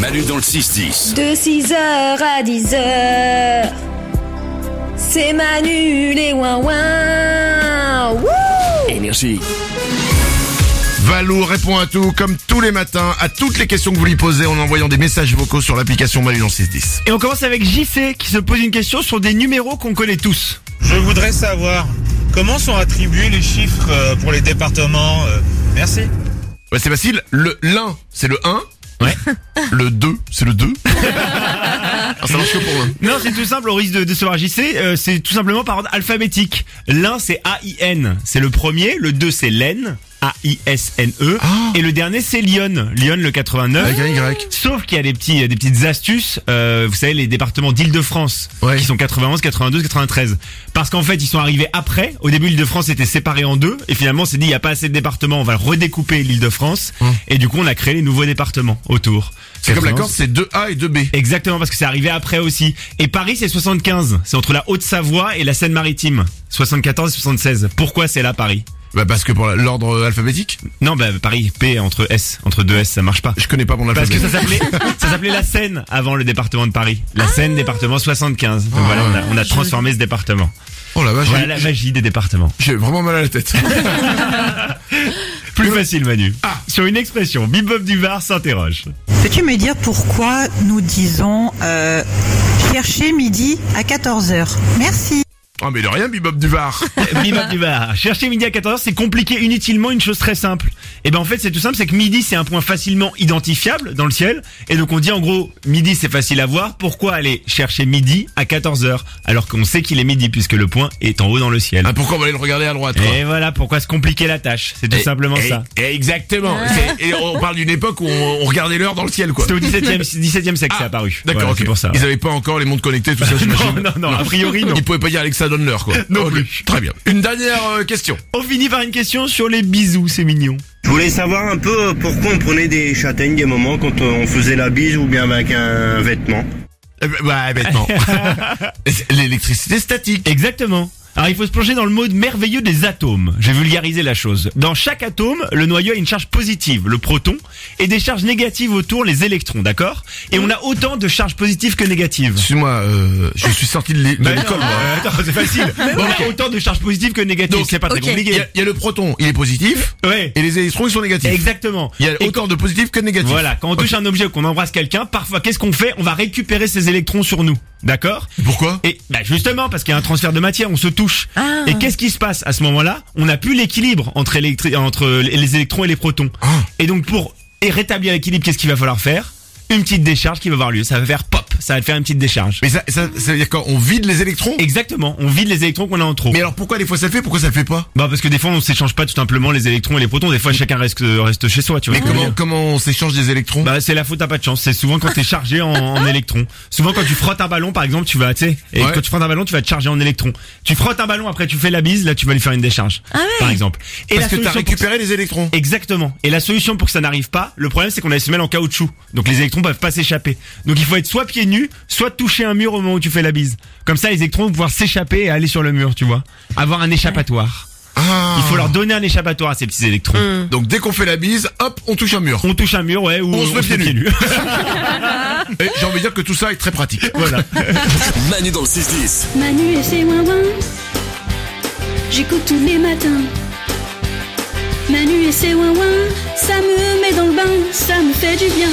Manu dans le 6-10. De 6h à 10h, c'est Manu les ouin Wouh Énergie. Valou répond à tout, comme tous les matins, à toutes les questions que vous lui posez en envoyant des messages vocaux sur l'application Manu dans le 610. Et on commence avec JC qui se pose une question sur des numéros qu'on connaît tous. Je voudrais savoir comment sont attribués les chiffres euh, pour les départements. euh, Merci. Ouais, c'est facile, le l'un, c'est le 1. Ouais. Le 2, c'est le 2. Alors, ça marche que pour l'un. Non, c'est tout simple, au risque de, de se JC, euh, c'est tout simplement par ordre alphabétique. L'un c'est A-I-N, c'est le premier, le 2 c'est Len, A-I-S-N-E, Ah. E. et le dernier c'est Lyon, Lyon le 89. Avec un Y. Sauf qu'il y a des petits, des petites astuces. euh, vous savez, les départements d'Île-de-France, Ouais. qui sont 91, 92, 93. Parce qu'en fait, ils sont arrivés après. Au début, l'Île-de-France était séparée en deux. Et finalement, on s'est dit, il n'y a pas assez de départements, on va redécouper l'Île-de-France. Et du coup, on a créé les nouveaux départements autour. C'est comme la 91. Corse, c'est 2A et 2B. Exactement, parce que c'est arrivé après aussi. Et Paris, c'est 75. C'est entre la Haute-Savoie et la Seine-Maritime. 74 et 76. Pourquoi c'est là, Paris? Bah parce que pour l'ordre alphabétique, Non, bah, Paris, P entre S. Entre deux S, ça marche pas. je connais pas mon Parce que alphabet. ça s'appelait, ça s'appelait la Seine avant le département de Paris. La Seine, département 75. Donc voilà, on a, on a transformé ce département. Oh la vache, Voilà j'ai- la magie des départements. j'ai vraiment mal à la tête. Plus facile, Manu. Sur une expression, Bibop du Var s'interroge. Peux-tu me dire pourquoi nous disons euh, chercher midi à 14h Merci. Oh mais de rien, Bibop du Var. Bibop du Var. Chercher midi à 14h, c'est compliquer inutilement une chose très simple. Et ben en fait, c'est tout simple, c'est que midi, c'est un point facilement identifiable dans le ciel. Et donc on dit en gros, midi, c'est facile à voir. Pourquoi aller chercher midi à 14h alors qu'on sait qu'il est midi puisque le point est en haut dans le ciel? Ah, pourquoi on va aller le regarder à droite Et voilà, pourquoi se compliquer la tâche? C'est tout Et- simplement et- ça. et exactement. C'est- Et on parle d'une époque où on, on regardait l'heure dans le ciel quoi. C'était au 17e, 17e siècle, c'est Ah, apparu. D'accord, Voilà, ok. c'est pour ça. Ils avaient pas encore les montres connectées, tout ça, j'imagine. non, non, non, a priori non. Ils pouvaient pas dire Alexa donne l'heure quoi. Non plus. Très bien. Une dernière euh, question. On finit par une question sur les bisous, c'est mignon. Je voulais savoir un peu pourquoi on prenait des châtaignes des moments quand on faisait la bise ou bien avec un vêtement? Ben, Bah bêtement. L'électricité statique. Exactement. Alors il faut se plonger dans le mode merveilleux des atomes. Je vais vulgariser la chose. Dans chaque atome, le noyau a une charge positive, le proton, et des charges négatives autour, les électrons, d'accord? Et on a autant de charges positives que négatives. Excuse-moi, euh, je suis sorti de l'é- de Bah non, l'école moi. euh, attends, c'est facile. on a autant de charges positives que négatives. Donc, c'est pas très ok. Il y, compliqué. a, il y a le proton, il est positif, Ouais. et les électrons ils sont négatifs. Exactement. Il y a Et autant de positifs que de négatifs. Voilà, quand on touche un objet ou qu'on embrasse quelqu'un, parfois qu'est-ce qu'on fait? On va récupérer ces électrons sur nous. D'accord Pourquoi Et bah justement parce qu'il y a un transfert de matière, on se touche. Ah. Et qu'est-ce qui se passe à ce moment-là On n'a plus l'équilibre entre, électri- entre les électrons et les protons. Ah. Et donc pour et rétablir l'équilibre, qu'est-ce qu'il va falloir faire? Une petite décharge qui va avoir lieu. Ça va faire pop, ça va te faire une petite décharge. Mais ça, ça, ça veut dire quoi On vide les électrons? Exactement, on vide les électrons qu'on a en trop. Mais alors pourquoi des fois ça le fait, pourquoi ça le fait pas? Bah parce que des fois on s'échange pas tout simplement les électrons et les protons. Des fois chacun reste reste chez soi, tu vois. Mais comment, comment on s'échange des électrons? Bah c'est la faute à pas de chance. C'est souvent quand t'es chargé en, en électrons. Souvent quand tu frottes un ballon par exemple, tu vas tu sais, et Ouais. quand tu frottes un ballon, tu vas te charger en électrons. Tu frottes un ballon après tu fais la bise, là tu vas lui faire une décharge. Par exemple. Et Parce la que t'as solution pour- récupéré les électrons. Exactement. Et la solution pour que ça n'arrive pas, le problème c'est qu'on a les semelles en caoutchouc. Donc les électrons peuvent pas s'échapper. Donc il faut être soit pieds soit toucher un mur au moment où tu fais la bise. Comme ça les électrons vont pouvoir s'échapper et aller sur le mur, tu vois. Avoir un échappatoire. Ah. Il faut leur donner un échappatoire à ces petits électrons. Donc dès qu'on fait la bise, hop, on touche un mur. On touche un mur, ouais, ou On se met pieds nus. j'ai envie de dire que tout ça est très pratique. voilà. Manu dans le 6-10. Manu et ses ouin J'écoute tous les matins. Manu et ses ouin ça me met dans le bain, ça me fait du bien.